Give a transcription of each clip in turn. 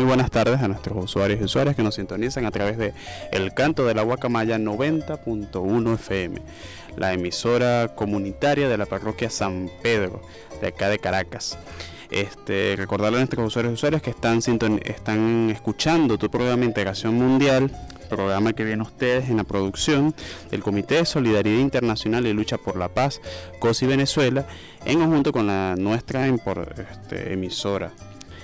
Muy buenas tardes a nuestros usuarios y usuarias que nos sintonizan a través de El Canto de la Guacamaya 90.1 FM, la emisora comunitaria de la parroquia San Pedro, de acá de Caracas. Este, recordarle a nuestros usuarios y usuarias que están, escuchando tu programa Integración Mundial, programa que viene ustedes en la producción del Comité de Solidaridad Internacional y Lucha por la Paz, COSI Venezuela, en conjunto con la nuestra este, emisora.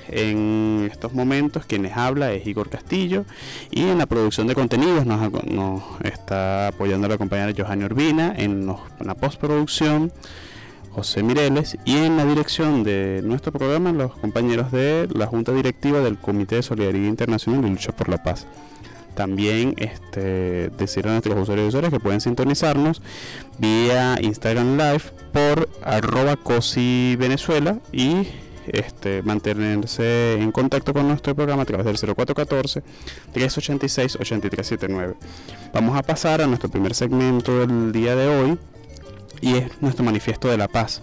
En estos momentos quienes habla es Igor Castillo y en la producción de contenidos nos, está apoyando la compañera Johanny Urbina, en, los- en la postproducción José Mireles y en la dirección de nuestro programa los compañeros de la Junta Directiva del Comité de Solidaridad Internacional y Lucha por la Paz. También este, decir a nuestros usuarios y usuarias que pueden sintonizarnos vía Instagram Live por arroba Venezuela y este, mantenerse en contacto con nuestro programa a través del 0414-386-8379. Vamos a pasar a nuestro primer segmento del día de hoy y es nuestro manifiesto de la paz.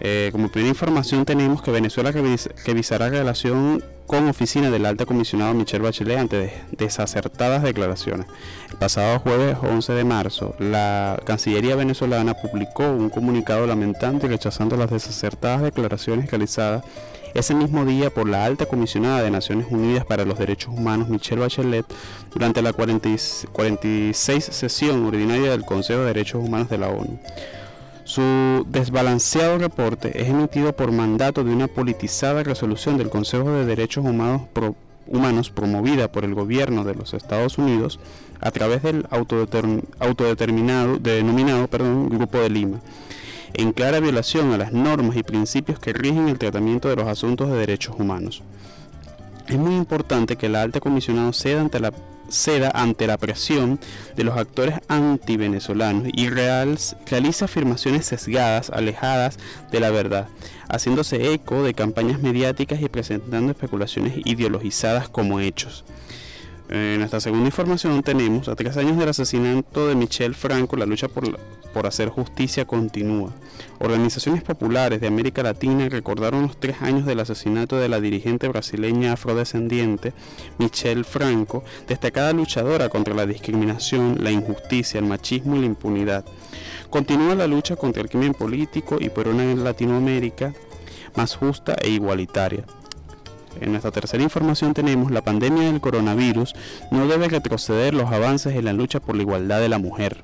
Eh, como primera información tenemos que Venezuela revis- revisará relación con oficina del alta comisionado Michelle Bachelet ante des- desacertadas declaraciones. El pasado jueves 11 de marzo, la Cancillería venezolana publicó un comunicado lamentando y rechazando las desacertadas declaraciones realizadas ese mismo día por la alta comisionada de Naciones Unidas para los Derechos Humanos Michelle Bachelet durante la 40 y- 46 sesión ordinaria del Consejo de Derechos Humanos de la ONU. Su desbalanceado reporte es emitido por mandato de una politizada resolución del Consejo de Derechos Humanos, Humanos promovida por el gobierno de los Estados Unidos a través del autodeterm- autodeterminado denominado Grupo de Lima, en clara violación a las normas y principios que rigen el tratamiento de los asuntos de derechos humanos. Es muy importante que la alta comisionada ceda ante la ceda ante la presión de los actores antivenezolanos y real- realiza afirmaciones sesgadas, alejadas de la verdad, haciéndose eco de campañas mediáticas y presentando especulaciones ideologizadas como hechos. En nuestra segunda información tenemos, a tres años del asesinato de Michel Franco, la lucha por, por hacer justicia continúa. Organizaciones populares de América Latina recordaron los tres años del asesinato de la dirigente brasileña afrodescendiente Michelle Franco, destacada luchadora contra la discriminación, la injusticia, el machismo y la impunidad. Continúa la lucha contra el crimen político y por una Latinoamérica más justa e igualitaria. En nuestra tercera información tenemos la pandemia del coronavirus no debe retroceder los avances en la lucha por la igualdad de la mujer.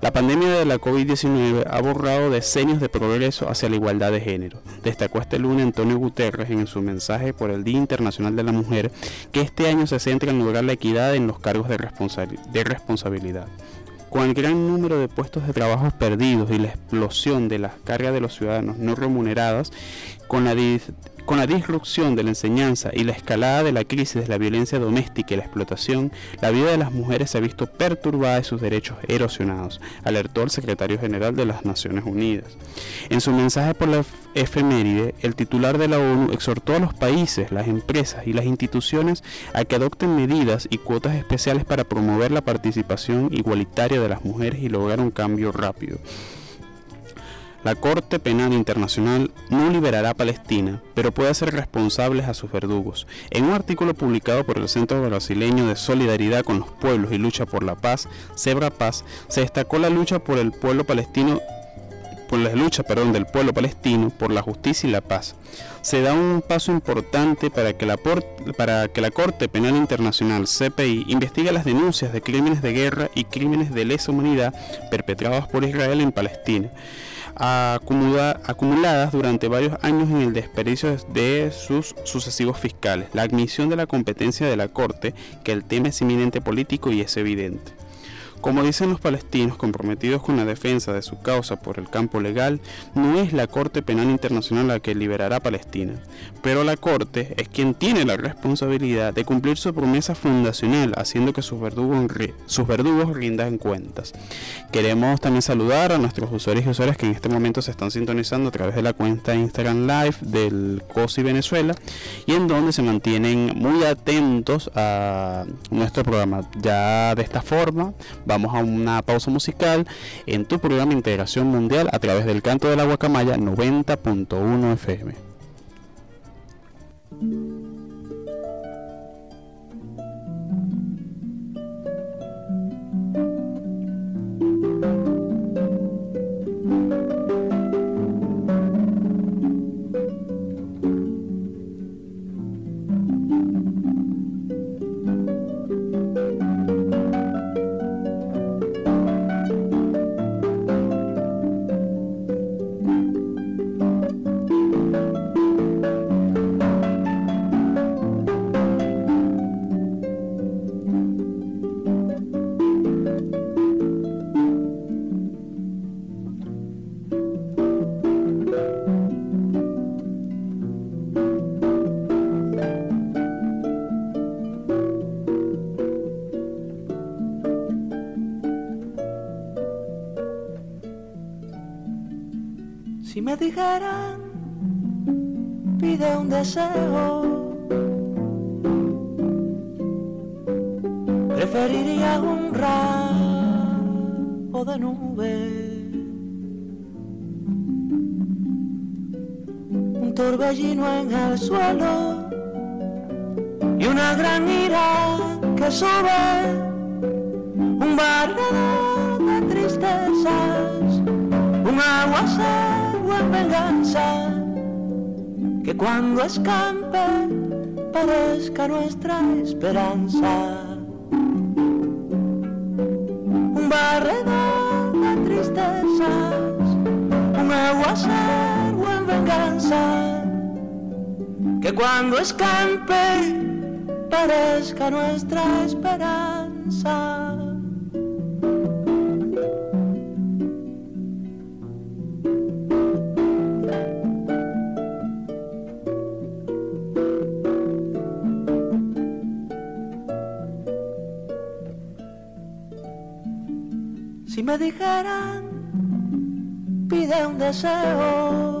La pandemia de la COVID-19 ha borrado decenios de progreso hacia la igualdad de género. Destacó este lunes Antonio Guterres en su mensaje por el Día Internacional de la Mujer que este año se centra en lograr la equidad en los cargos de, responsabilidad. Con el gran número de puestos de trabajo perdidos y la explosión de las cargas de los ciudadanos no remuneradas, con la con la disrupción de la enseñanza y la escalada de la crisis de la violencia doméstica y la explotación, la vida de las mujeres se ha visto perturbada y sus derechos erosionados, alertó el secretario general de las Naciones Unidas. En su mensaje por la efeméride, el titular de la ONU exhortó a los países, las empresas y las instituciones a que adopten medidas y cuotas especiales para promover la participación igualitaria de las mujeres y lograr un cambio rápido. La Corte Penal Internacional no liberará a Palestina, pero puede hacer responsables a sus verdugos. En un artículo publicado por el Centro Brasileño de Solidaridad con los Pueblos y Lucha por la Paz, Zebra Paz, se destacó la lucha por el pueblo palestino por la lucha perdón, del pueblo palestino por la justicia y la paz. Se da un paso importante para que, la para que la Corte Penal Internacional, CPI, investigue las denuncias de crímenes de guerra y crímenes de lesa humanidad perpetrados por Israel en Palestina acumuladas durante varios años en el desperdicio de sus sucesivos fiscales. La admisión de la competencia de la Corte, que el tema es inminente político y es evidente. Como dicen los palestinos comprometidos con la defensa de su causa por el campo legal, no es la Corte Penal Internacional la que liberará a Palestina, pero la Corte es quien tiene la responsabilidad de cumplir su promesa fundacional, haciendo que sus verdugos, sus verdugos rindan cuentas. Queremos también saludar a nuestros usuarios y usuarias que en este momento se están sintonizando a través de la cuenta Instagram Live del COSI Venezuela y en donde se mantienen muy atentos a nuestro programa. Ya de esta forma, Vamos a una pausa musical en tu programa Integración Mundial a través del canto de la guacamaya 90.1 FM. Torbellino en el suelo y una gran ira que sube, un barrio de tristezas, un aguacero en venganza, que cuando escampe parezca nuestra esperanza. Un barredor de tristezas, un aguacero en venganza, que cuando escampe parezca nuestra esperanza. me dijeran, pide un deseo,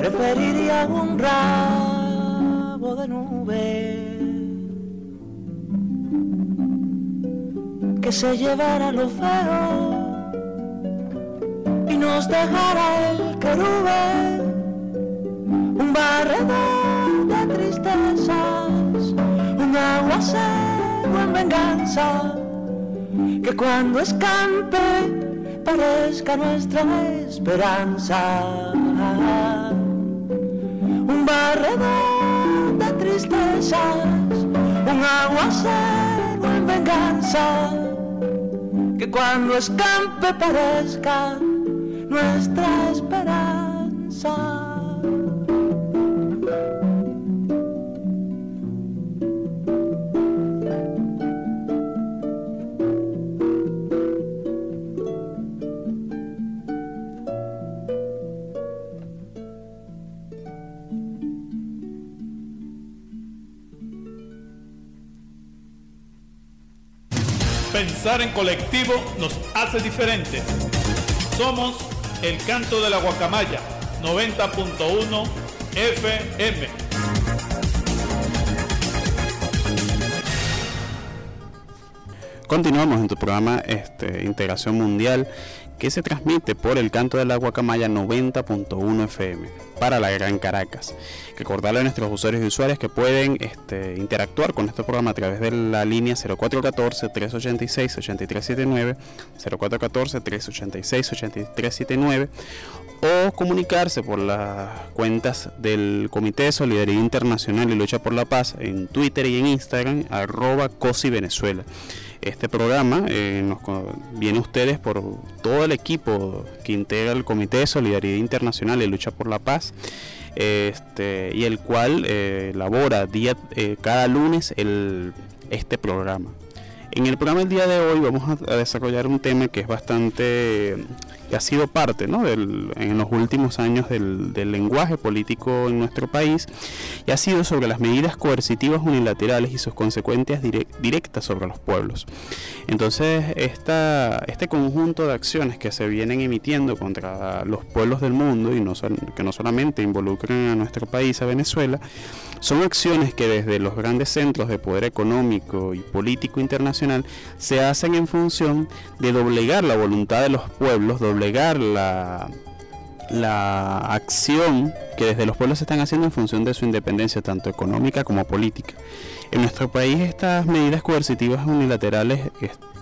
preferiría un rabo de nube que se llevara lo feo y nos dejara el querube, un barredor de tristezas, un aguacero en venganza, que cuando escampe parezca nuestra esperanza. Arredor de tristezas, un aguacero en venganza, que cuando escampe parezca nuestra esperanza. En colectivo nos hace diferentes. Somos el canto de la guacamaya 90.1 FM. Continuamos en tu programa este, Integración Mundial que se transmite por el canto de la guacamaya 90.1 FM para la Gran Caracas. Recordarle a nuestros usuarios y usuarias que pueden este, interactuar con este programa a través de la línea 0414-386-8379, 0414-386-8379 o comunicarse por las cuentas del Comité de Solidaridad Internacional y Lucha por la Paz en Twitter y en Instagram, arroba COSI. Este programa eh, nos viene a ustedes por todo el equipo que integra el Comité de Solidaridad Internacional y Lucha por la Paz. Este, y el cual eh, elabora día, eh, cada lunes este programa. En el programa del día de hoy vamos a, desarrollar un tema que es bastante ha sido parte ¿no? del, en los últimos años del, del, lenguaje político en nuestro país y ha sido sobre las medidas coercitivas unilaterales y sus consecuencias directas sobre los pueblos. Entonces, esta, este conjunto de acciones que se vienen emitiendo contra los pueblos del mundo y que no solamente involucran a nuestro país, a Venezuela, son acciones que desde los grandes centros de poder económico y político internacional se hacen en función de doblegar la voluntad de los pueblos, doblegar la, la acción que desde los pueblos se están haciendo en función de su independencia, tanto económica como política. En nuestro país estas medidas coercitivas unilaterales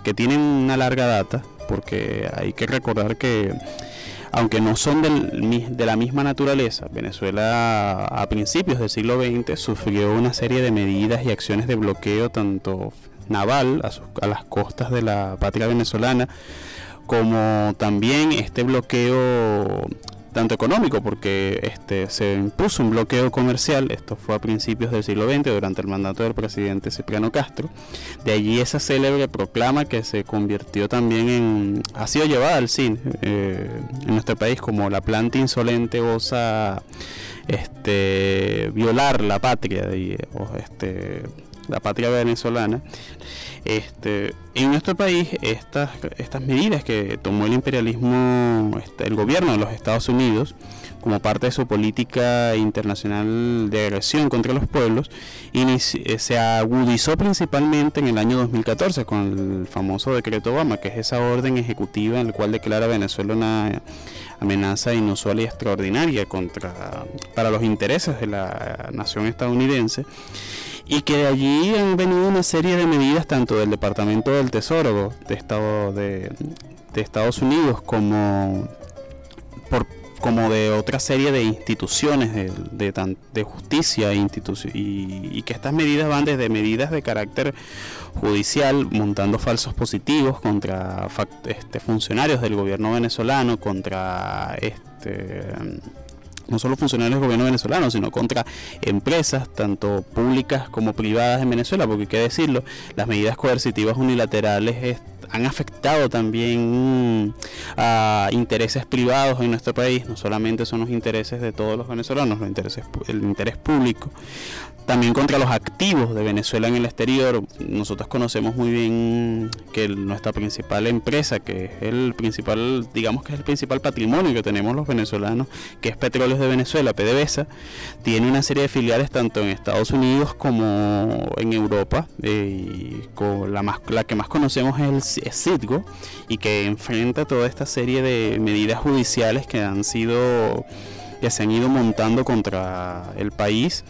que tienen una larga data, porque hay que recordar que aunque no son de la misma naturaleza. Venezuela a principios del siglo XX sufrió una serie de medidas y acciones de bloqueo tanto naval a, a las costas de la patria venezolana como también este bloqueo tanto económico, porque este, se impuso un bloqueo comercial, esto fue a principios del siglo XX, durante el mandato del presidente Cipriano Castro. De allí esa célebre proclama que se convirtió también en, ha sido llevada al cine eh, en nuestro país como la planta insolente osa este, violar la patria, y, este, la patria venezolana. Este, en nuestro país, estas, medidas que tomó el imperialismo, este, el gobierno de los Estados Unidos, como parte de su política internacional de agresión contra los pueblos, eh, se agudizó principalmente en el año 2014 con el famoso decreto Obama, que es esa orden ejecutiva en la cual declara a Venezuela una amenaza inusual y extraordinaria contra, para los intereses de la nación estadounidense y que de allí han venido una serie de medidas tanto del Departamento del Tesoro de, Estado de, Estados Unidos como por como de otra serie de instituciones de, de, justicia e y, y, que estas medidas van desde medidas de carácter judicial, montando falsos positivos contra este, funcionarios del gobierno venezolano, contra este no solo funcionarios del gobierno venezolano, sino contra empresas, tanto públicas como privadas en Venezuela, porque hay que decirlo, las medidas coercitivas unilaterales han afectado también a intereses privados en nuestro país, no solamente son los intereses de todos los venezolanos, los intereses, el interés público, también contra los activos de Venezuela en el exterior. Nosotros conocemos muy bien que nuestra principal empresa, que es el principal, digamos que es el principal patrimonio que tenemos los venezolanos, que es Petróleos de Venezuela, PDVSA, tiene una serie de filiales tanto en Estados Unidos como en Europa. Eh, con la, más, la que más conocemos es el Citgo y que enfrenta toda esta serie de medidas judiciales que han sido que se han ido montando contra el país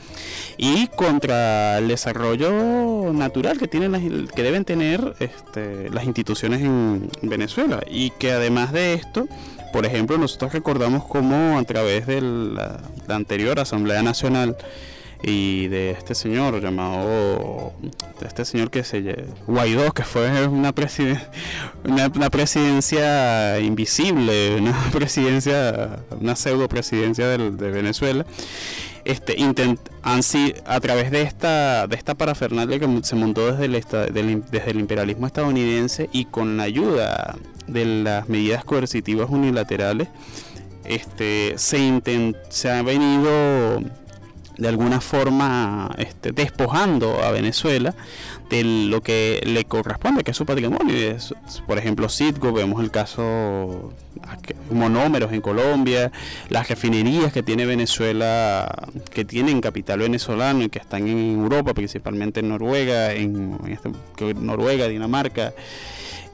y contra el desarrollo natural que tienen que deben tener este, las instituciones en Venezuela. Y que además de esto Por ejemplo, nosotros recordamos cómo a través de la anterior Asamblea Nacional y de este señor llamado de este señor que se Guaidó que fue una, una, presidencia invisible una presidencia una pseudo presidencia de, de Venezuela. Este intent, a través de esta de esta parafernalia que se montó desde el, desde el imperialismo estadounidense y con la ayuda de las medidas coercitivas unilaterales este se intent, se ha venido de alguna forma este, despojando a Venezuela de lo que le corresponde, que es su patrimonio. por ejemplo, Citgo, vemos el caso monómeros en Colombia, las refinerías que tiene Venezuela, que tienen capital venezolano y que están en Europa, principalmente en Noruega, en, este, Noruega, Dinamarca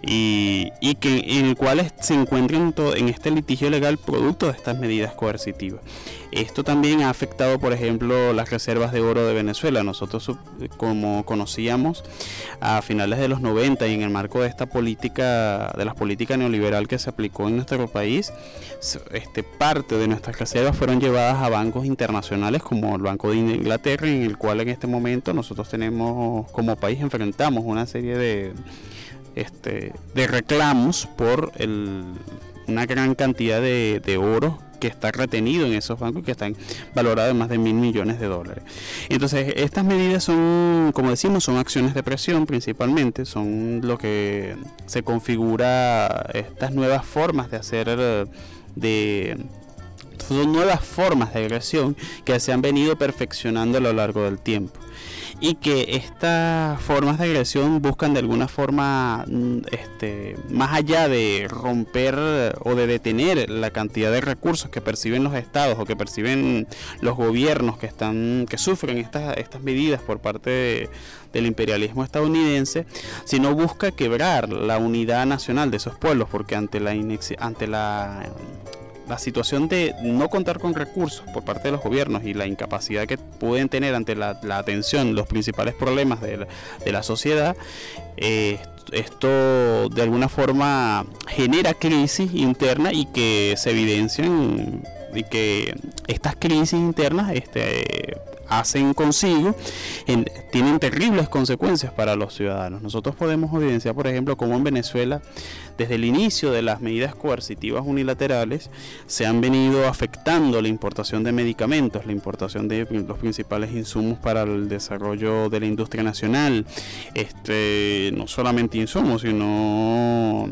y, que en el cual se encuentran en este litigio legal producto de estas medidas coercitivas. Esto también ha afectado, por ejemplo, las reservas de oro de Venezuela. Nosotros, como conocíamos, a finales de los 90 y en el marco de esta política, de la política neoliberal que se aplicó en nuestro país, este, parte de nuestras reservas fueron llevadas a bancos internacionales como el Banco de Inglaterra, en el cual en este momento nosotros tenemos, como país, enfrentamos una serie de este, de reclamos por una gran cantidad de, oro que está retenido en esos bancos que están valorados en más de mil millones de dólares. Entonces, estas medidas son, como decimos, son acciones de presión principalmente, son lo que se configura estas nuevas formas de hacer de son nuevas formas de agresión que se han venido perfeccionando a lo largo del tiempo y que estas formas de agresión buscan de alguna forma, mm, este, más allá de romper o de detener la cantidad de recursos que perciben los estados o que perciben los gobiernos que están, que sufren estas, estas medidas por parte del imperialismo estadounidense, sino busca quebrar la unidad nacional de esos pueblos, porque ante la ante la la situación de no contar con recursos por parte de los gobiernos y la incapacidad que pueden tener ante la, atención los principales problemas de la, sociedad, eh, esto de alguna forma genera crisis interna y que se evidencian y que estas crisis internas este, hacen consigo tienen terribles consecuencias para los ciudadanos. Nosotros podemos evidenciar, por ejemplo, cómo en Venezuela, desde el inicio de las medidas coercitivas unilaterales, se han venido afectando la importación de medicamentos, la importación de los principales insumos para el desarrollo de la industria nacional, este, no solamente insumos, sino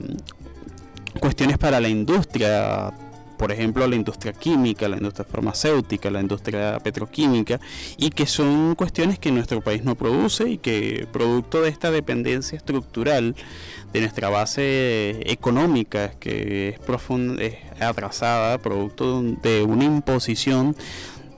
cuestiones para la industria por ejemplo, la industria química, la industria farmacéutica, la industria petroquímica, y que son cuestiones que nuestro país no produce y que producto de esta dependencia estructural de nuestra base económica, que es profunda, es atrasada, producto de una imposición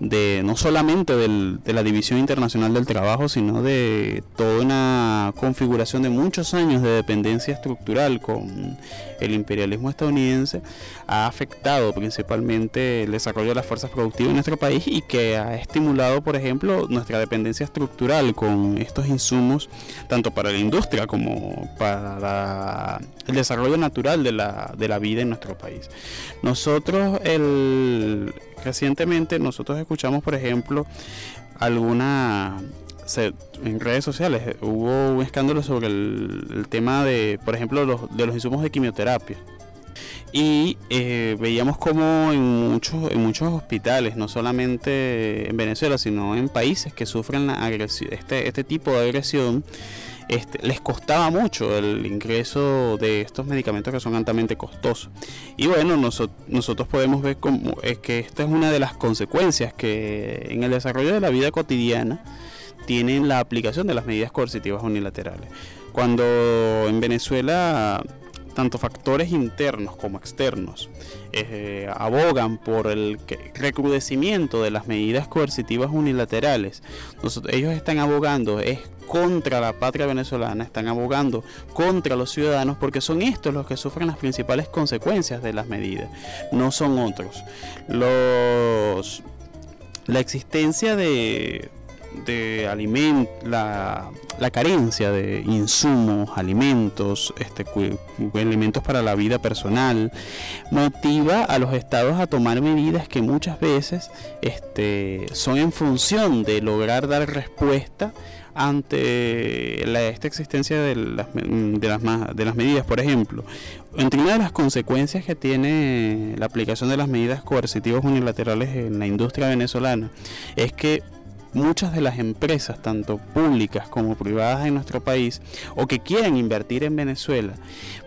de no solamente de la División Internacional del Trabajo, sino de toda una configuración de muchos años de dependencia estructural con el imperialismo estadounidense, ha afectado principalmente el desarrollo de las fuerzas productivas en nuestro país y que ha estimulado, por ejemplo, nuestra dependencia estructural con estos insumos, tanto para la industria como para el desarrollo natural de la, de la vida en nuestro país. Nosotros, el Recientemente nosotros escuchamos, por ejemplo, alguna en redes sociales hubo un escándalo sobre el, tema de, por ejemplo, los, de los insumos de quimioterapia. Y eh, veíamos como en muchos, en muchos hospitales, no solamente en Venezuela, sino en países que sufren la este, este tipo de agresión, este, les costaba mucho el ingreso de estos medicamentos que son altamente costosos. Y bueno, nosotros podemos ver como es que esta es una de las consecuencias que en el desarrollo de la vida cotidiana tienen la aplicación de las medidas coercitivas unilaterales. Cuando en Venezuela tanto factores internos como externos eh, abogan por el recrudecimiento de las medidas coercitivas unilaterales. ellos están abogando es contra la patria venezolana, están abogando contra los ciudadanos porque son estos los que sufren las principales consecuencias de las medidas, no son otros. La existencia de, de aliment la, la carencia de insumos, alimentos, este, elementos para la vida personal, motiva a los estados a tomar medidas que muchas veces este, son en función de lograr dar respuesta ante la, esta existencia de las, de, las, de las medidas. Por ejemplo, entre una de las consecuencias que tiene la aplicación de las medidas coercitivas unilaterales en la industria venezolana es que muchas de las empresas, tanto públicas como privadas en nuestro país, o que quieran invertir en Venezuela,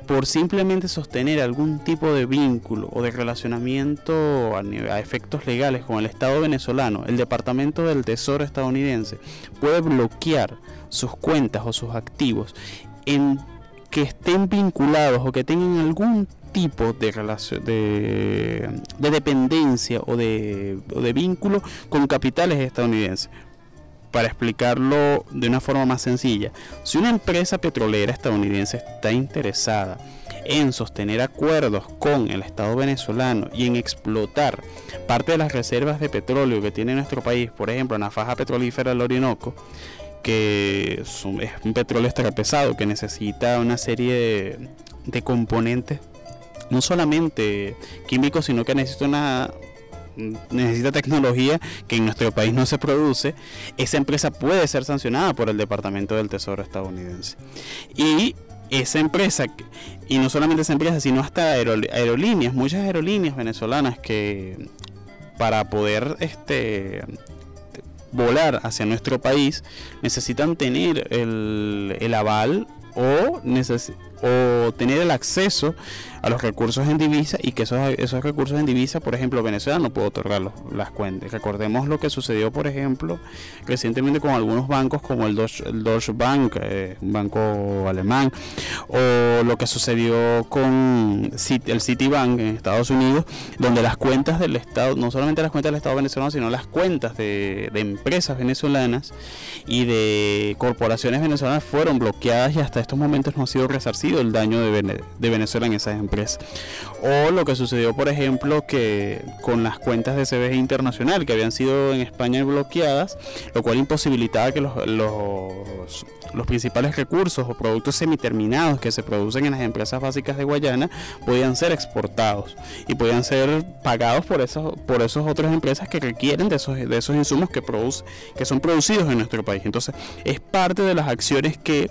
por simplemente sostener algún tipo de vínculo o de relacionamiento a, efectos legales con el Estado venezolano, el Departamento del Tesoro estadounidense puede bloquear sus cuentas o sus activos en que estén vinculados o que tengan algún tipo de relación de, de dependencia o de, de vínculo con capitales estadounidenses. Para explicarlo de una forma más sencilla, si una empresa petrolera estadounidense está interesada en sostener acuerdos con el Estado venezolano y en explotar parte de las reservas de petróleo que tiene nuestro país, por ejemplo, en la faja petrolífera del Orinoco, que es un, petróleo pesado que necesita una serie de, de componentes, no solamente químicos, sino que necesita una necesita tecnología que en nuestro país no se produce, esa empresa puede ser sancionada por el Departamento del Tesoro estadounidense. Y esa empresa, y no solamente esa empresa, sino hasta aerol- aerolíneas, muchas aerolíneas venezolanas que para poder este volar hacia nuestro país necesitan tener el, el aval o, neces- o tener el acceso a los recursos en divisa y que esos, esos recursos en divisa, por ejemplo, Venezuela no puede otorgar los- las cuentas. Recordemos lo que sucedió, por ejemplo, recientemente con algunos bancos como el Deutsche, Bank, eh, un banco alemán, o lo que sucedió con el Citibank en Estados Unidos, donde las cuentas del Estado, no solamente las cuentas del Estado venezolano, sino las cuentas de, empresas venezolanas y de corporaciones venezolanas fueron bloqueadas y hasta estos momentos no ha sido el daño de, Vene- de Venezuela en esas empresas. O lo que sucedió, por ejemplo, que con las cuentas de CBG Internacional que habían sido en España bloqueadas, lo cual imposibilitaba que los, los, principales recursos o productos semiterminados que se producen en las empresas básicas de Guayana podían ser exportados y podían ser pagados por esos por esas otras empresas que requieren de esos de esos insumos que produce, que son producidos en nuestro país. Entonces, es parte de las acciones que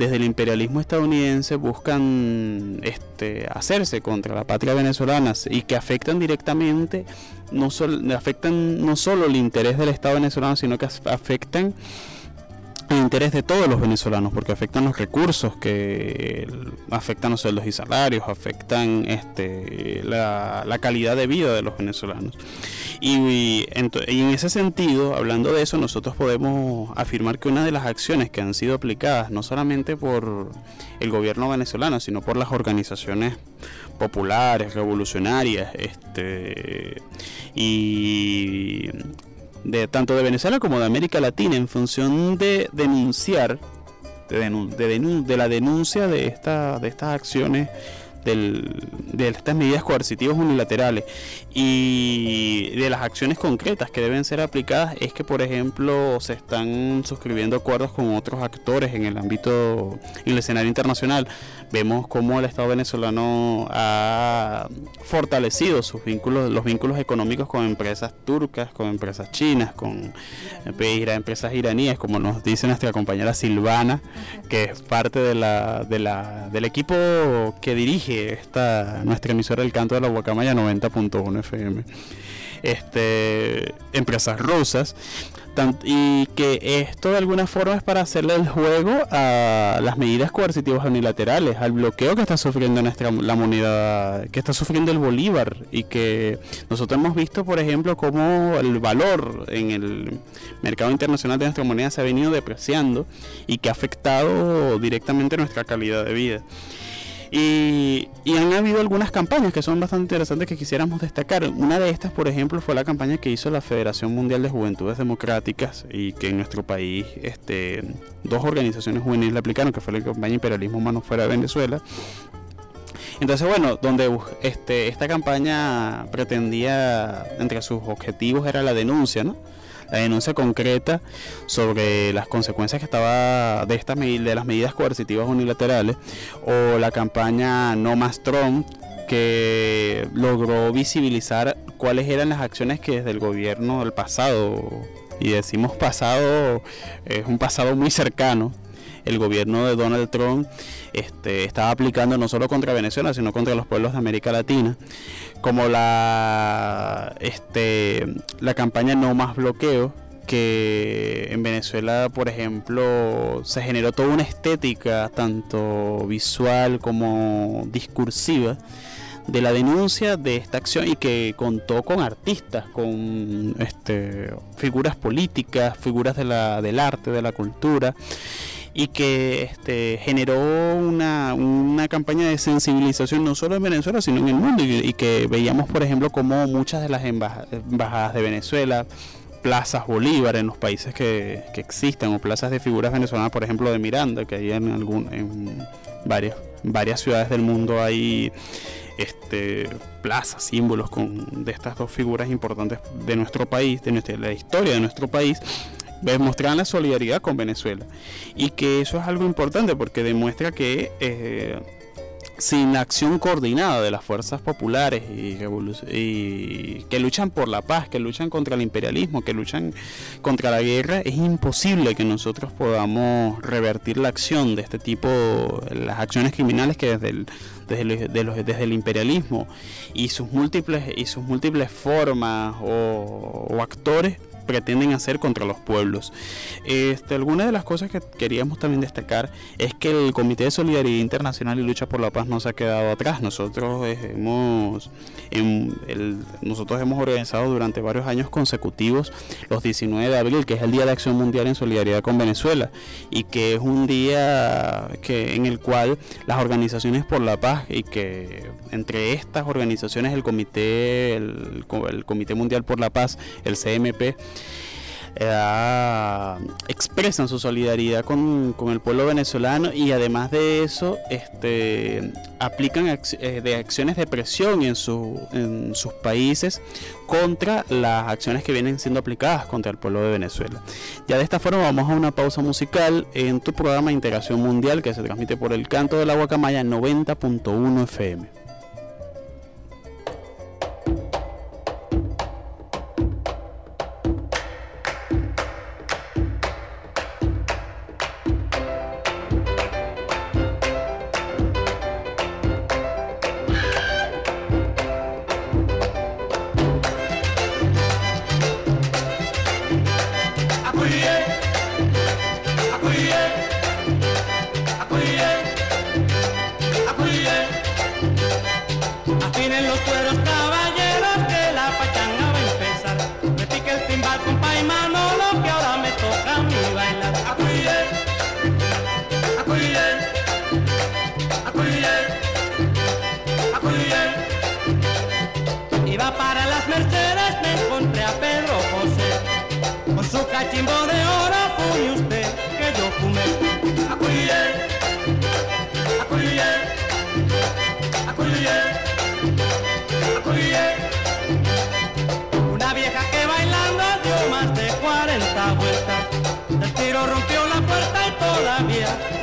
desde el imperialismo estadounidense buscan este, hacerse contra la patria venezolana y que afectan directamente, no, sol- afectan no solo el interés del Estado venezolano, sino que af- afectan el interés de todos los venezolanos, porque afectan los recursos, que afectan los sueldos y salarios, afectan este, la calidad de vida de los venezolanos. Y, y en ese sentido, hablando de eso, nosotros podemos afirmar que una de las acciones que han sido aplicadas, no solamente por el gobierno venezolano, sino por las organizaciones populares, revolucionarias, este, y de tanto de Venezuela como de América Latina, en función de denunciar, de, denun- de, denun- de la denuncia de, esta, de estas acciones del- de estas medidas coercitivas unilaterales y de las acciones concretas que deben ser aplicadas es que por ejemplo se están suscribiendo acuerdos con otros actores en el ámbito en el escenario internacional vemos cómo el Estado venezolano ha fortalecido sus vínculos los vínculos económicos con empresas turcas con empresas chinas con eh, empresas iraníes como nos dice nuestra compañera Silvana que es parte de la, de la, del equipo que dirige esta nuestra emisora El Canto de la Guacamaya 90.1 FM. Este, empresas rusas y que esto de alguna forma es para hacerle el juego a las medidas coercitivas unilaterales, al bloqueo que está sufriendo nuestra la moneda, que está sufriendo el bolívar y que nosotros hemos visto, por ejemplo, cómo el valor en el mercado internacional de nuestra moneda se ha venido depreciando y que ha afectado directamente nuestra calidad de vida. Y, han habido algunas campañas que son bastante interesantes que quisiéramos destacar. Una de estas, por ejemplo, fue la campaña que hizo la Federación Mundial de Juventudes Democráticas y que en nuestro país este, dos organizaciones juveniles la aplicaron, que fue la campaña Imperialismo Humano Fuera de Venezuela. Entonces, bueno, donde este, esta campaña pretendía, entre sus objetivos era la denuncia, ¿no? La denuncia concreta sobre las consecuencias que estaba de estas de las medidas coercitivas unilaterales o la campaña No más Trump que logró visibilizar cuáles eran las acciones que desde el gobierno del pasado y decimos pasado es un pasado muy cercano el gobierno de Donald Trump este, estaba aplicando no solo contra Venezuela, sino contra los pueblos de América Latina, como la, este, la campaña No Más Bloqueo, que en Venezuela, por ejemplo, se generó toda una estética, tanto visual como discursiva, de la denuncia de esta acción y que contó con artistas, con este, figuras políticas, figuras de la, del arte, de la cultura y que este, generó una, una, campaña de sensibilización no solo en Venezuela, sino en el mundo y, que veíamos, por ejemplo, como muchas de las embajadas de Venezuela, plazas Bolívar en los países que, que existen o plazas de figuras venezolanas, por ejemplo, de Miranda, que hay en, algún, en varias, varias ciudades del mundo hay este, plazas, símbolos con, de estas dos figuras importantes de nuestro país, de nuestra, la historia de nuestro país demostraban la solidaridad con Venezuela. Y que eso es algo importante porque demuestra que eh, sin la acción coordinada de las fuerzas populares y, que luchan por la paz, que luchan contra el imperialismo, que luchan contra la guerra, es imposible que nosotros podamos revertir la acción de este tipo, las acciones criminales que desde el, desde, desde el imperialismo y sus múltiples y sus múltiples formas o actores pretenden hacer contra los pueblos. Este, alguna de las cosas que queríamos también destacar es que el Comité de Solidaridad Internacional y Lucha por la Paz no se ha quedado atrás. Nosotros hemos, nosotros hemos organizado durante varios años consecutivos los 19 de abril, que es el Día de Acción Mundial en Solidaridad con Venezuela, y que es un día que, en el cual las organizaciones por la paz y que entre estas organizaciones el Comité, el Comité Mundial por la Paz, el CMP, eh, expresan su solidaridad con, el pueblo venezolano y además de eso este, aplican eh, de acciones de presión en, su, en sus países contra las acciones que vienen siendo aplicadas contra el pueblo de Venezuela. Ya de esta forma vamos a una pausa musical en tu programa Integración Mundial que se transmite por el canto de la Guacamaya 90.1 FM.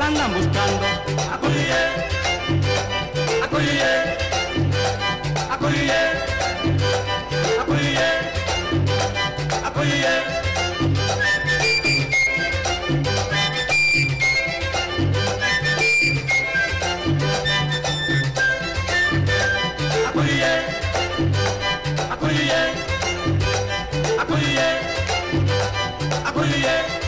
andan buscando. Acuye, acuye, acuye, acuye, acuye. Acuye, acuye, acuye, acuye.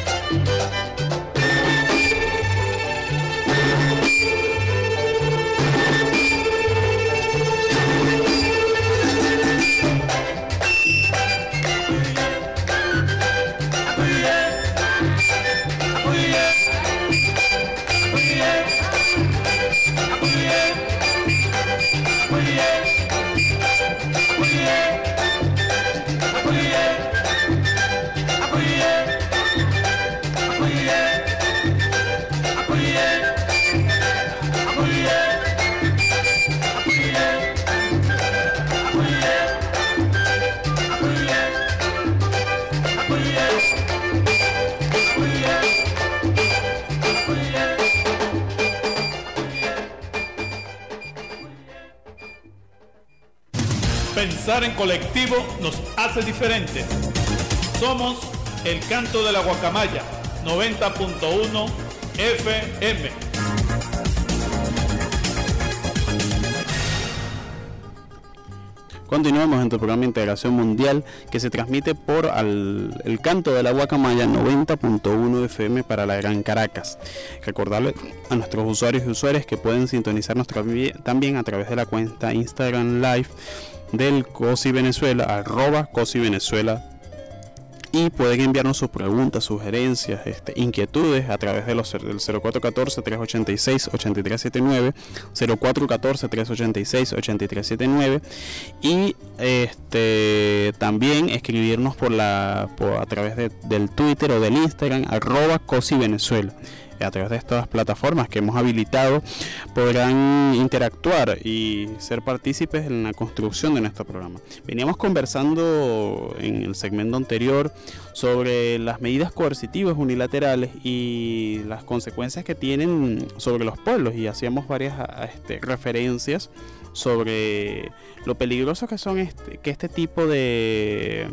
En colectivo nos hace diferentes. Somos el canto de la guacamaya 90.1 FM. Continuamos en tu programa de Integración Mundial que se transmite por al- el canto de la Guacamaya 90.1 FM para la Gran Caracas. Recordarle a nuestros usuarios y usuarias que pueden sintonizarnos también a través de la cuenta Instagram Live del COSI Venezuela, arroba COSI Venezuela y pueden enviarnos sus preguntas, sugerencias, este, inquietudes a través de los, del 0414-386-8379, 0414-386-8379 y este, también escribirnos por la, por, a través de- del Twitter o del Instagram, arroba COSI Venezuela. A través de estas plataformas que hemos habilitado podrán interactuar y ser partícipes en la construcción de nuestro programa. Veníamos conversando en el segmento anterior sobre las medidas coercitivas unilaterales y las consecuencias que tienen sobre los pueblos y hacíamos varias este, referencias sobre lo peligroso que son este, que este tipo de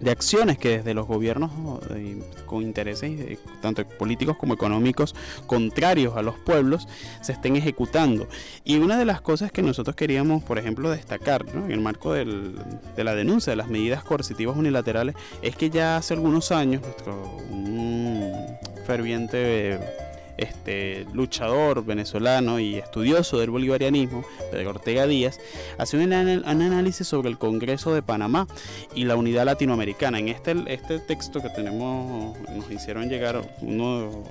de acciones que desde los gobiernos eh, con intereses eh, tanto políticos como económicos contrarios a los pueblos se estén ejecutando. Y una de las cosas que nosotros queríamos, por ejemplo, destacar ¿no? en el marco del- de la denuncia de las medidas coercitivas unilaterales es que ya hace algunos años nuestro un ferviente este, luchador venezolano y estudioso del bolivarianismo, Pedro Ortega Díaz, hace un, un análisis sobre el Congreso de Panamá y la unidad latinoamericana. En este, este texto que tenemos, nos hicieron llegar uno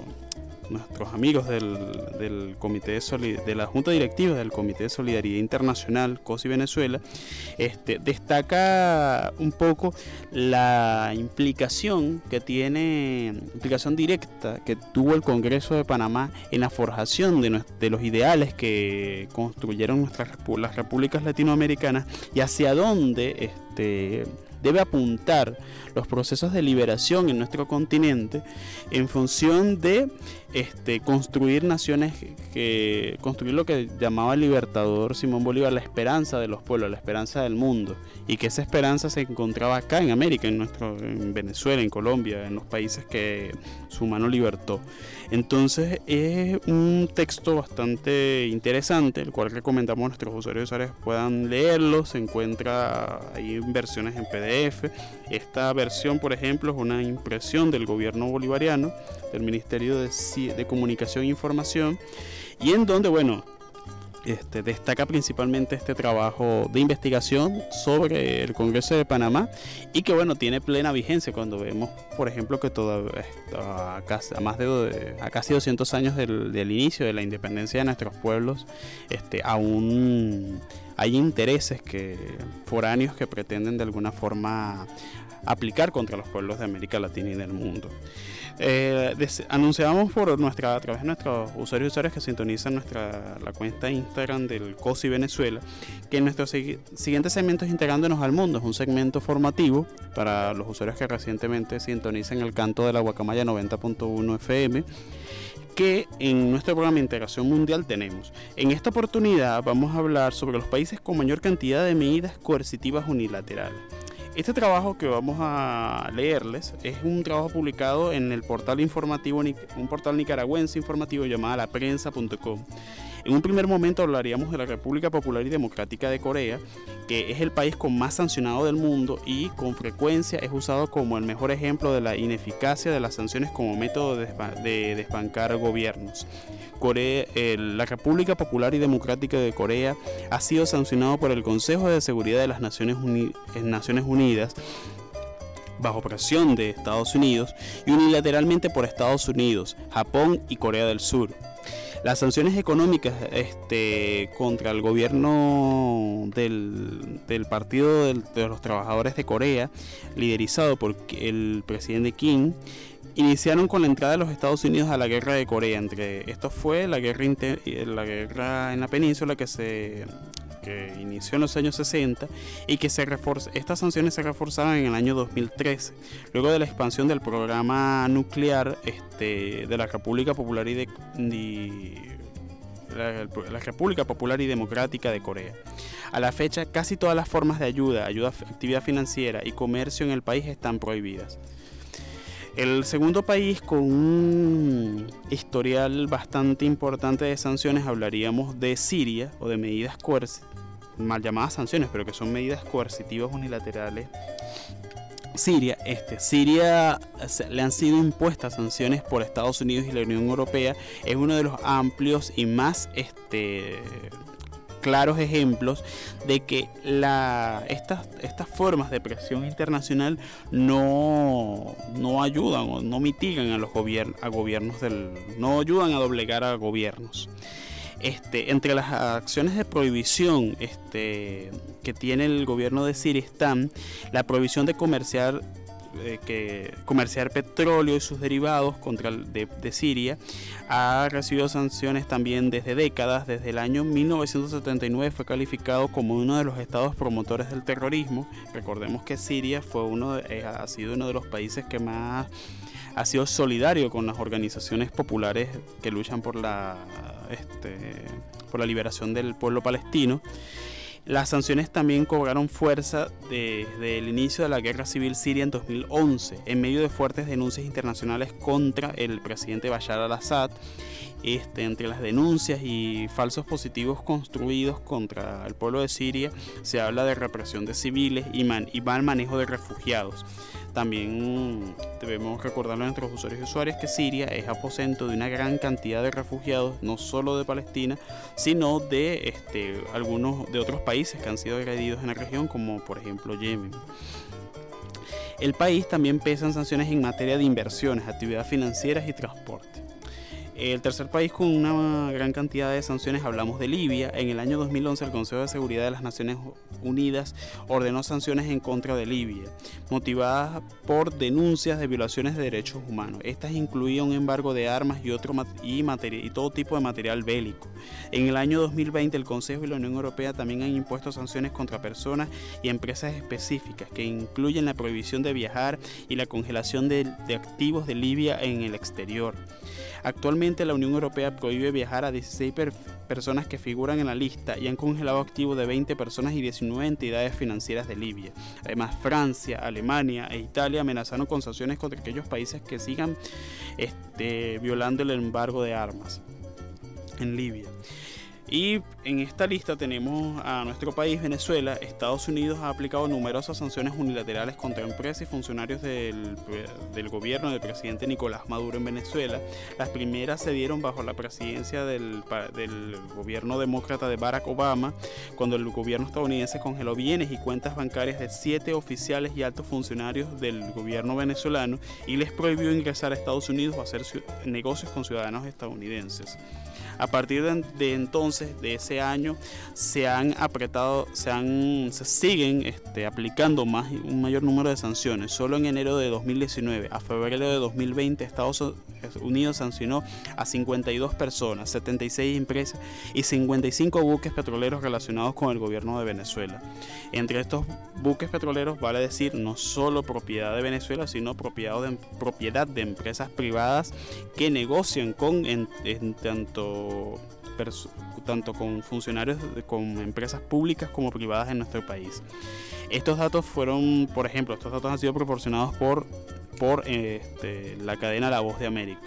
nuestros amigos del, del Comité de, de la Junta Directiva del Comité de Solidaridad Internacional, COSI Venezuela, este, destaca un poco la implicación que tiene, implicación directa que tuvo el Congreso de Panamá en la forjación de, de los ideales que construyeron nuestras las repúblicas latinoamericanas y hacia dónde este, debe apuntar los procesos de liberación en nuestro continente en función de este, construir naciones que construir lo que llamaba el libertador Simón Bolívar la esperanza de los pueblos, la esperanza del mundo y que esa esperanza se encontraba acá en América, en nuestro en Venezuela, en Colombia, en los países que su mano libertó. Entonces es un texto bastante interesante, el cual recomendamos a nuestros usuarios y usuarias puedan leerlo. Se encuentra ahí en versiones en PDF. Esta por ejemplo, es una impresión del gobierno bolivariano, del Ministerio de, Ci- de Comunicación e Información, y en donde, bueno, este, destaca principalmente este trabajo de investigación sobre el Congreso de Panamá y que bueno tiene plena vigencia cuando vemos por ejemplo que todavía está a, casi, más de a casi 200 años del, del inicio de la independencia de nuestros pueblos este, aún hay intereses que foráneos que pretenden de alguna forma aplicar contra los pueblos de América Latina y del mundo. Eh, anunciamos por nuestra, a través de nuestros usuarios y usuarias que sintonizan nuestra la cuenta Instagram del COSI Venezuela, que nuestro siguiente segmento es Integrándonos al Mundo, es un segmento formativo para los usuarios que recientemente sintonizan el canto de la Guacamaya 90.1 FM que en nuestro programa de Integración Mundial tenemos. En esta oportunidad vamos a hablar sobre los países con mayor cantidad de medidas coercitivas unilaterales. Este trabajo que vamos a leerles es un trabajo publicado en el portal informativo, un portal nicaragüense informativo llamado laprensa.com. En un primer momento hablaríamos de la República Popular y Democrática de Corea, que es el país con más sancionado del mundo y con frecuencia es usado como el mejor ejemplo de la ineficacia de las sanciones como método de, desba- de desbancar gobiernos. Corea, la República Popular y Democrática de Corea ha sido sancionado por el Consejo de Seguridad de las Naciones, eh, Naciones Unidas bajo presión de Estados Unidos y unilateralmente por Estados Unidos, Japón y Corea del Sur. Las sanciones económicas este, contra el gobierno del, Partido de los Trabajadores de Corea, liderizado por el presidente Kim, iniciaron con la entrada de los Estados Unidos a la guerra de Corea. Entre esto fue la guerra, inter- la guerra en la península que se inició en los años 60 y que se reforz- estas sanciones se reforzaron en el año 2013, luego de la expansión del programa nuclear este, de la República Popular y de, la, República Popular y Democrática de Corea. A la fecha, casi todas las formas de ayuda, ayuda, actividad financiera y comercio en el país están prohibidas. El segundo país con un historial bastante importante de sanciones hablaríamos de Siria o de medidas mal llamadas sanciones, pero que son medidas coercitivas unilaterales Siria, este, Siria le han sido impuestas sanciones por Estados Unidos y la Unión Europea. Es uno de los amplios y más este, claros ejemplos de que estas, estas formas de presión internacional no, no ayudan o no mitigan a los a gobiernos del, no ayudan a doblegar a gobiernos. Este, entre las acciones de prohibición este, que tiene el gobierno de Siria están la prohibición de comerciar eh, comerciar petróleo y sus derivados contra de, de, Siria ha recibido sanciones también desde décadas. Desde el año 1979 fue calificado como uno de los estados promotores del terrorismo. Recordemos que Siria fue uno eh, ha sido uno de los países que más ha sido solidario con las organizaciones populares que luchan por la, este, por la liberación del pueblo palestino. Las sanciones también cobraron fuerza desde el inicio de la guerra civil siria en 2011, en medio de fuertes denuncias internacionales contra el presidente Bashar al-Assad. Este, entre las denuncias y falsos positivos construidos contra el pueblo de Siria, se habla de represión de civiles y, y mal manejo de refugiados. También debemos recordarle a nuestros usuarios y usuarias que Siria es aposento de una gran cantidad de refugiados, no solo de Palestina, sino de este, algunos de otros países que han sido agredidos en la región, como por ejemplo Yemen. El país también pesa en sanciones en materia de inversiones, actividades financieras y transporte. El tercer país con una gran cantidad de sanciones hablamos de Libia. En el año 2011 el Consejo de Seguridad de las Naciones Unidas ordenó sanciones en contra de Libia, motivadas por denuncias de violaciones de derechos humanos. Estas incluían un embargo de armas y, otro y, y todo tipo de material bélico. En el año 2020 el Consejo y la Unión Europea también han impuesto sanciones contra personas y empresas específicas que incluyen la prohibición de viajar y la congelación de, de activos de Libia en el exterior. Actualmente la Unión Europea prohíbe viajar a 16 personas que figuran en la lista y han congelado activos de 20 personas y 19 entidades financieras de Libia. Además, Francia, Alemania e Italia amenazaron con sanciones contra aquellos países que sigan este, violando el embargo de armas en Libia. Y en esta lista tenemos a nuestro país, Venezuela. Estados Unidos ha aplicado numerosas sanciones unilaterales contra empresas y funcionarios del, gobierno del presidente Nicolás Maduro en Venezuela. Las primeras se dieron bajo la presidencia del, del gobierno demócrata de Barack Obama, cuando el gobierno estadounidense congeló bienes y cuentas bancarias de siete oficiales y altos funcionarios del gobierno venezolano y les prohibió ingresar a Estados Unidos o hacer negocios con ciudadanos estadounidenses. A partir de, entonces, de ese año, se han apretado, se, han, siguen este, aplicando más, un mayor número de sanciones. Solo en enero de 2019 a febrero de 2020, Estados Unidos sancionó a 52 personas, 76 empresas y 55 buques petroleros relacionados con el gobierno de Venezuela. Entre estos buques petroleros, vale decir, no solo propiedad de Venezuela, sino propiedad de empresas privadas que negocian con en tanto tanto con funcionarios, con empresas públicas como privadas en nuestro país. Estos datos fueron, por ejemplo, estos datos han sido proporcionados por, por este, la cadena La Voz de América.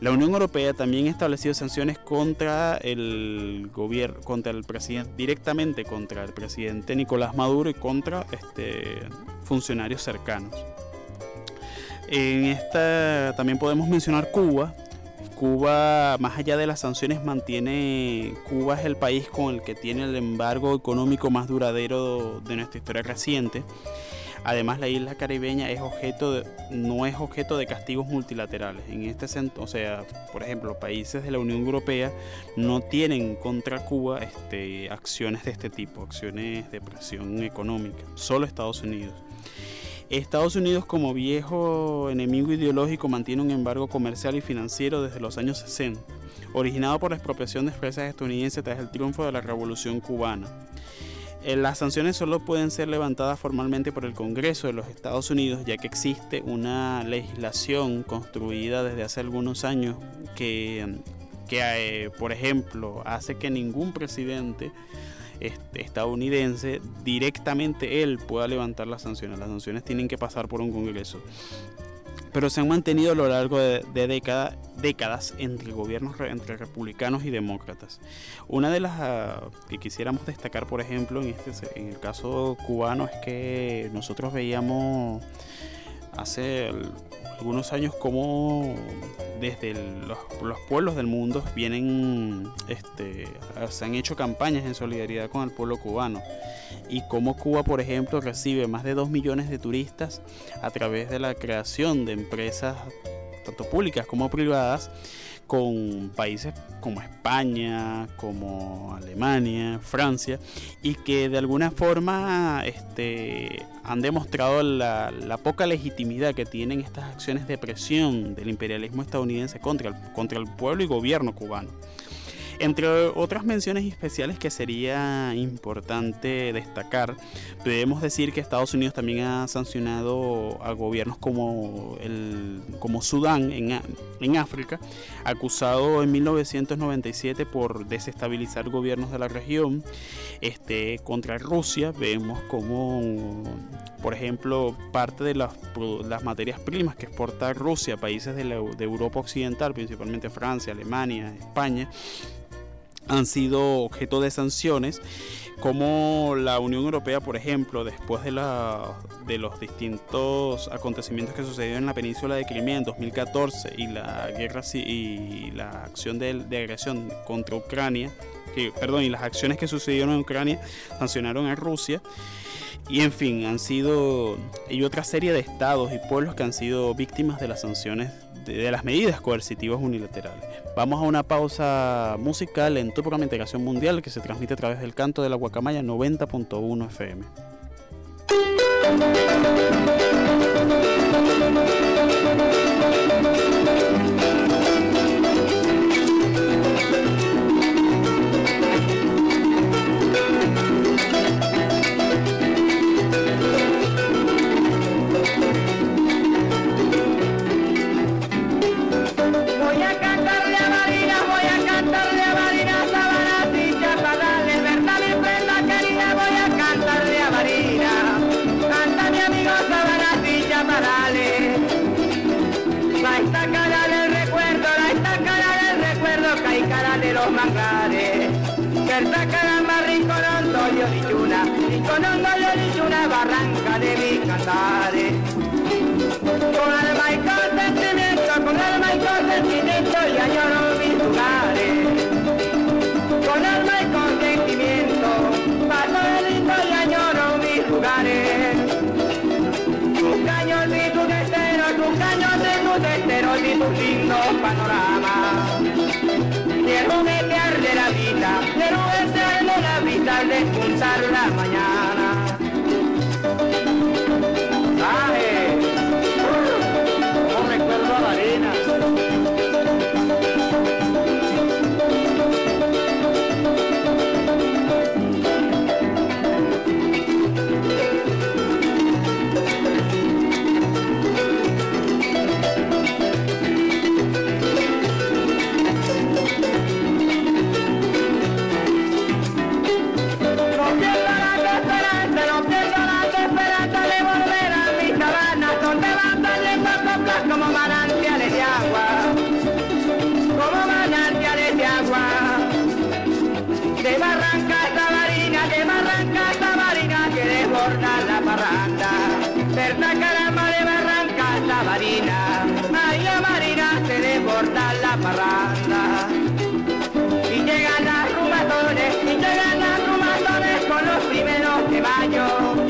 La Unión Europea también ha establecido sanciones contra el gobierno, contra el presidente, directamente contra el presidente Nicolás Maduro y contra este, funcionarios cercanos. En esta también podemos mencionar Cuba, Cuba, más allá de las sanciones, mantiene, Cuba es el país con el que tiene el embargo económico más duradero de nuestra historia reciente. Además, la isla caribeña es objeto no es objeto de castigos multilaterales. En este sentido, o sea, por ejemplo, países de la Unión Europea no tienen contra Cuba este, acciones de este tipo, acciones de presión económica. Solo Estados Unidos. Estados Unidos como viejo enemigo ideológico mantiene un embargo comercial y financiero desde los años 60, originado por la expropiación de empresas estadounidenses tras el triunfo de la Revolución cubana. Eh, las sanciones solo pueden ser levantadas formalmente por el Congreso de los Estados Unidos, ya que existe una legislación construida desde hace algunos años que eh, por ejemplo, hace que ningún presidente estadounidense directamente él pueda levantar las sanciones. Las sanciones tienen que pasar por un Congreso pero se han mantenido a lo largo de, décadas entre gobiernos entre republicanos y demócratas. Una de las ah, que quisiéramos destacar, por ejemplo, en, este, en el caso cubano, es que nosotros veíamos hace algunos años como desde los, pueblos del mundo vienen, este, se han hecho campañas en solidaridad con el pueblo cubano. Y cómo Cuba, por ejemplo, recibe más de 2 millones de turistas a través de la creación de empresas tanto públicas como privadas con países como España, como Alemania, Francia, y que de alguna forma este, han demostrado la, poca legitimidad que tienen estas acciones de presión del imperialismo estadounidense contra el, contra el pueblo y gobierno cubano. Entre otras menciones especiales que sería importante destacar, debemos decir que Estados Unidos también ha sancionado a gobiernos como, el, como Sudán en, en África, acusado en 1997 por desestabilizar gobiernos de la región. Este, contra Rusia vemos como, por ejemplo, parte de las, materias primas que exporta Rusia a países de, de Europa Occidental, principalmente Francia, Alemania, España, han sido objeto de sanciones, como la Unión Europea, por ejemplo, después de, la, de los distintos acontecimientos que sucedieron en la península de Crimea en 2014 y la guerra y la acción de, agresión contra Ucrania, que, perdón, y las acciones que sucedieron en Ucrania sancionaron a Rusia. Y en fin, han sido, y otra serie de estados y pueblos que han sido víctimas de las sanciones de, las medidas coercitivas unilaterales. Vamos a una pausa musical en tu programa integración mundial que se transmite a través del canto de la Guacamaya 90.1 FM. de Barranca Tabarina, de Barranca Tabarina, que de jornada la parranda. Berta Caramba de Barranca Tabarina, María Marina, que de la parranda. Y llegan las rumatones, y llegan las rumatones con los primeros de mayo.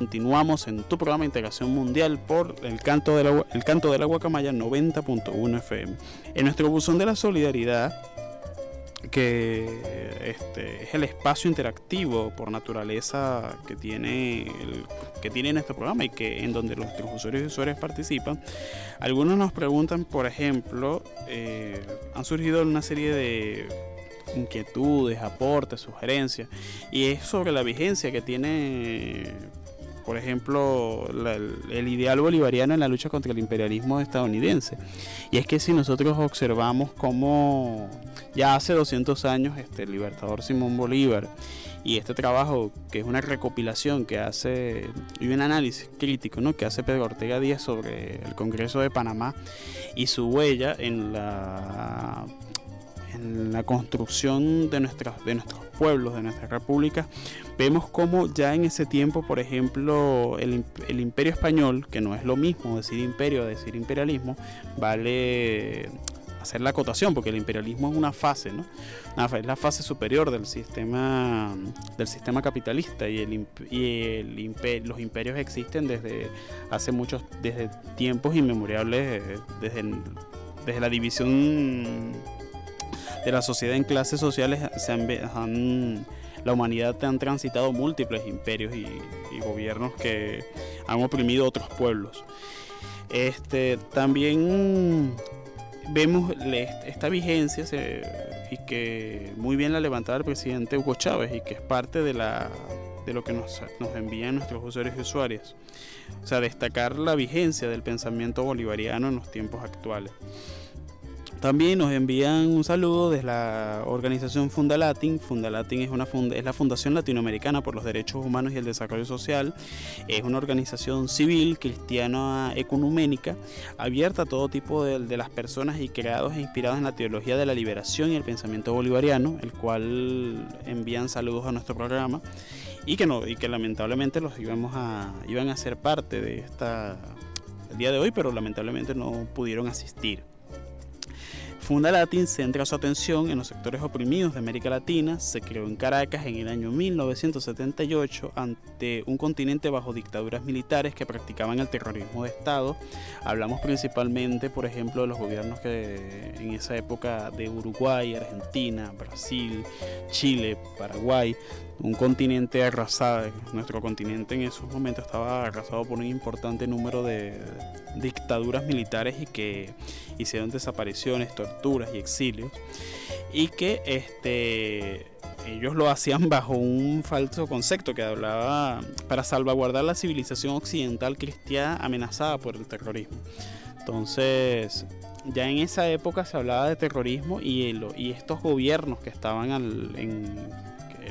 Continuamos en tu programa de Integración Mundial por el canto de la, el canto de la Guacamaya 90.1 FM. En nuestro buzón de la solidaridad, que este, es el espacio interactivo por naturaleza que tiene, el, que tiene programa y que en donde los usuarios y usuarias participan. Algunos nos preguntan, por ejemplo, eh, han surgido una serie de inquietudes, aportes, sugerencias, y es sobre la vigencia que tiene por ejemplo, el, ideal bolivariano en la lucha contra el imperialismo estadounidense. Y es que si nosotros observamos cómo ya hace 200 años este, libertador Simón Bolívar y este trabajo que es una recopilación que hace y un análisis crítico ¿no? que hace Pedro Ortega Díaz sobre el Congreso de Panamá y su huella en la en la construcción de, nuestras, de nuestros pueblos, de nuestra república, vemos como ya en ese tiempo, por ejemplo, el, el, imperio español, que no es lo mismo decir imperio a decir imperialismo, vale hacer la acotación, porque el imperialismo es una fase, ¿no? es la fase superior del sistema, del sistema capitalista y, el, y el los imperios existen desde hace muchos, desde tiempos inmemorables, desde, desde la división de la sociedad en clases sociales se han, la humanidad han transitado múltiples imperios y, gobiernos que han oprimido otros pueblos. Este, también vemos esta vigencia y que muy bien la levantaba el presidente Hugo Chávez y que es parte de, la, de lo que nos, nos envían nuestros usuarios y usuarias. O sea, destacar la vigencia del pensamiento bolivariano en los tiempos actuales. También nos envían un saludo desde la organización Fundalatin. Fundalatin es, una es la Fundación Latinoamericana por los Derechos Humanos y el Desarrollo Social. Es una organización civil, cristiana, ecuménica, abierta a todo tipo de, las personas y creados e inspirados en la teología de la liberación y el pensamiento bolivariano, el cual envían saludos a nuestro programa y que, no, y que lamentablemente los íbamos a, iban a ser parte de esta día de hoy, pero lamentablemente no pudieron asistir. Funda Latin centra su atención en los sectores oprimidos de América Latina. Se creó en Caracas en el año 1978 ante un continente bajo dictaduras militares que practicaban el terrorismo de Estado. Hablamos principalmente, por ejemplo, de los gobiernos que en esa época de Uruguay, Argentina, Brasil, Chile, Paraguay, un continente arrasado, nuestro continente en esos momentos estaba arrasado por un importante número de dictaduras militares y que hicieron desapariciones, torturas y exilios y que este ellos lo hacían bajo un falso concepto que hablaba para salvaguardar la civilización occidental cristiana amenazada por el terrorismo. Entonces, ya en esa época se hablaba de terrorismo y, y estos gobiernos que estaban en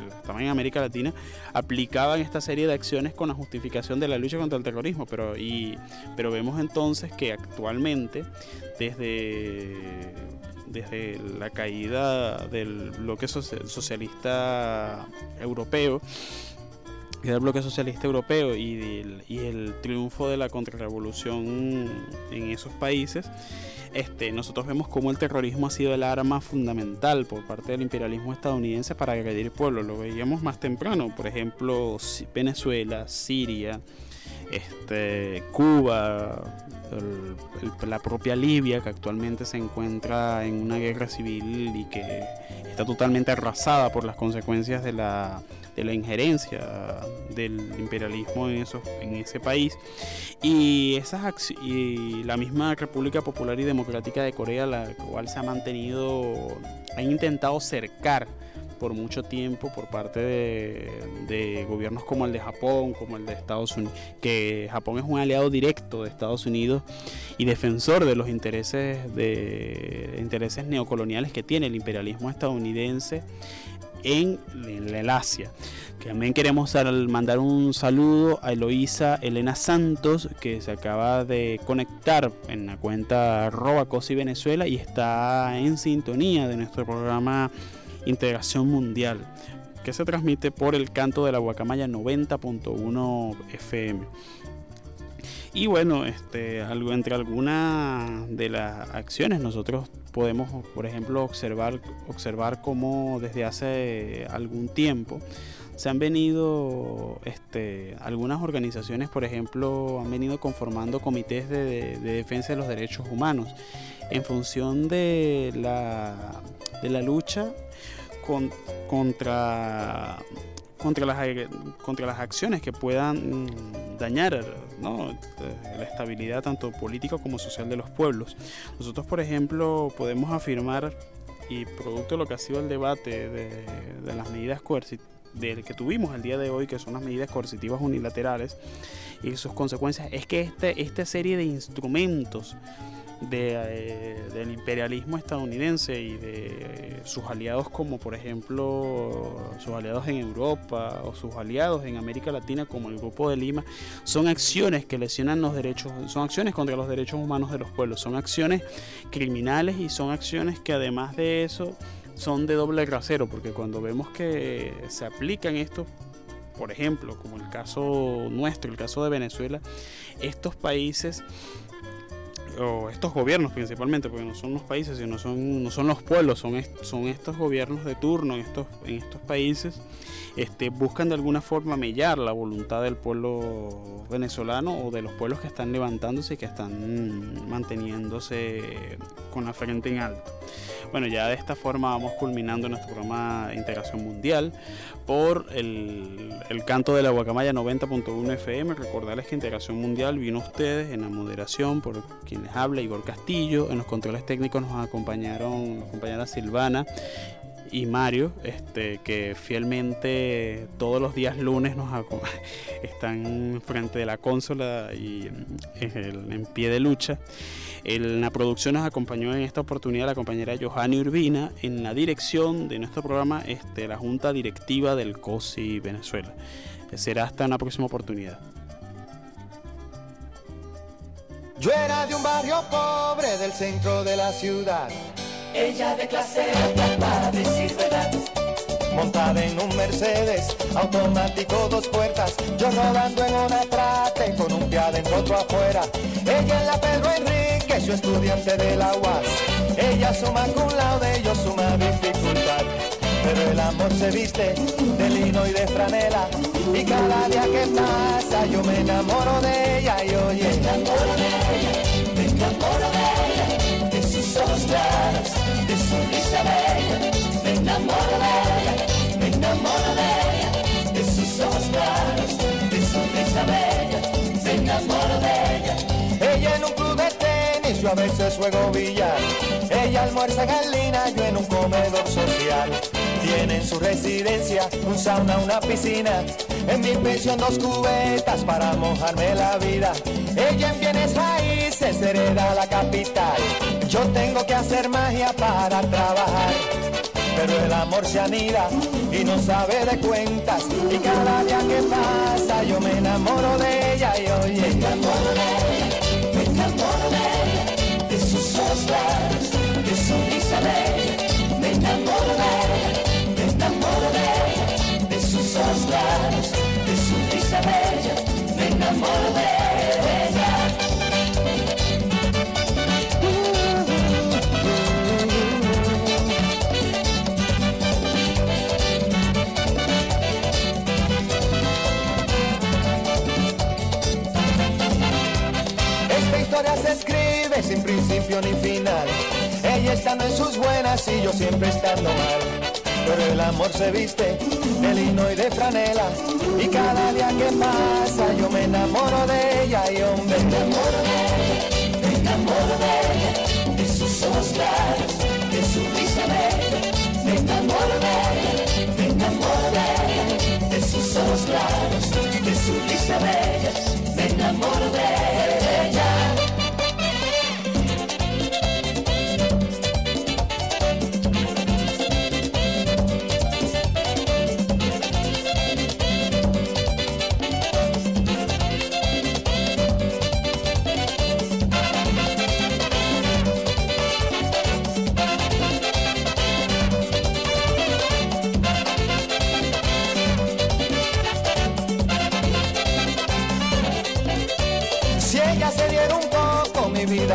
estaban en América Latina, aplicaban esta serie de acciones con la justificación de la lucha contra el terrorismo. Pero, y, pero vemos entonces que actualmente, desde, desde la caída del bloque socialista europeo, del bloque socialista europeo y, el triunfo de la contrarrevolución en esos países, este, nosotros vemos cómo el terrorismo ha sido el arma fundamental por parte del imperialismo estadounidense para agredir pueblos. Lo veíamos más temprano, por ejemplo, Venezuela, Siria, este, Cuba, la propia Libia, que actualmente se encuentra en una guerra civil y que está totalmente arrasada por las consecuencias de la de la injerencia del imperialismo en, en ese país. Y, esas y la misma República Popular y Democrática de Corea, la cual se ha mantenido, ha intentado cercar por mucho tiempo por parte de, gobiernos como el de Japón, como el de Estados Unidos, que Japón es un aliado directo de Estados Unidos y defensor de los intereses de intereses neocoloniales que tiene el imperialismo estadounidense en, el Asia. También queremos mandar un saludo a Eloísa Elena Santos, que se acaba de conectar en la cuenta arroba Cosi Venezuela y está en sintonía de nuestro programa Integración Mundial, que se transmite por el canto de la Guacamaya 90.1 FM. Y bueno, este, entre algunas de las acciones nosotros podemos, por ejemplo, observar, observar cómo desde hace algún tiempo se han venido, este, algunas organizaciones, por ejemplo, han venido conformando comités de, de defensa de los derechos humanos en función de la, de la lucha con, contra contra las, contra las acciones que puedan mm, dañar ¿no? la estabilidad tanto política como social de los pueblos. Nosotros, por ejemplo, podemos afirmar, y producto de lo que ha sido el debate de, de las medidas coercitivas, del que tuvimos el día de hoy, que son las medidas coercitivas unilaterales y sus consecuencias, es que este, esta serie de instrumentos de, eh, del imperialismo estadounidense y de sus aliados como por ejemplo sus aliados en Europa o sus aliados en América Latina como el Grupo de Lima, son acciones que lesionan los derechos, son acciones contra los derechos humanos de los pueblos, son acciones criminales y son acciones que además de eso son de doble rasero, porque cuando vemos que se aplican estos por ejemplo, como el caso nuestro, el caso de Venezuela, estos países o estos gobiernos principalmente, porque no son los países, sino son, no son los pueblos, son, son estos gobiernos de turno en estos, en estos países, este, buscan de alguna forma mellar la voluntad del pueblo venezolano o de los pueblos que están levantándose y que están manteniéndose con la frente en alto. Bueno, ya de esta forma vamos culminando nuestro programa de integración mundial por el, el canto de la Guacamaya 90.1 FM. Recordarles que Integración Mundial vino a ustedes en la moderación por quienes habla Igor Castillo. En los controles técnicos nos acompañaron, nos acompañaron Silvana y Mario, este, que fielmente todos los días lunes nos están frente de la consola y en, en pie de lucha. En la producción nos acompañó en esta oportunidad la compañera Johanny Urbina, en la dirección de nuestro programa, este, la Junta Directiva del COSI Venezuela. Será hasta una próxima oportunidad. Yo era de un barrio pobre del centro de la ciudad. Ella de clase alta para decir verdad. Montada en un Mercedes, automático dos puertas. Yo rodando en una trate con un pie adentro, otro afuera. Ella en la Pedro Enrique, su estudiante de la UAS. Ella suma con de ellos suma dificultad. Pero el amor se viste de lino y de franela. Y cada día que pasa yo me enamoro de ella y oye. Me enamoro de ella, me enamoro de ella. De sus ojos claros, de su risa bella. Me enamoro de ella, me enamoro de ella. De sus ojos claros, de su risa bella. Me enamoro de ella. Yo a veces juego billar. Ella almuerza Galina, yo en un comedor social. Tiene en su residencia un sauna, una piscina. En mi pensión dos cubetas para mojarme la vida. Ella en bienes raíces hereda la capital. Yo tengo que hacer magia para trabajar. Pero el amor se anida y no sabe de cuentas. Y cada día que pasa yo me enamoro de ella y oye. Me enamoro De su risa bella. Me enamoro de ella, me enamoro de ella. De sus ojos claros, de su risa bella. Me enamoro de ella. Sin principio ni final. Ella estando en sus buenas y yo siempre estando mal. Pero el amor se viste de lino y de franela. Y cada día que pasa yo me enamoro de ella y hombre. Me enamoro de ella, me enamoro de ella, de sus ojos claros, de su risa bella. Me enamoro de ella, me enamoro de ella, de sus ojos claros, de su risa bella. Me enamoro de ella.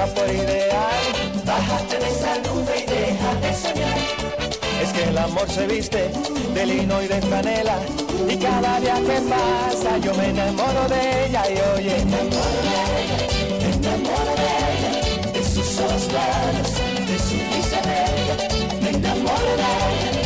por ideal. Bájate de esa y deja de soñar. Es que el amor se viste de lino y de franela y cada día que pasa yo me enamoro de ella y oye. Me enamoro de ella, me enamoro de ella, de sus ojos claros, de su risa bella, me enamoro de ella.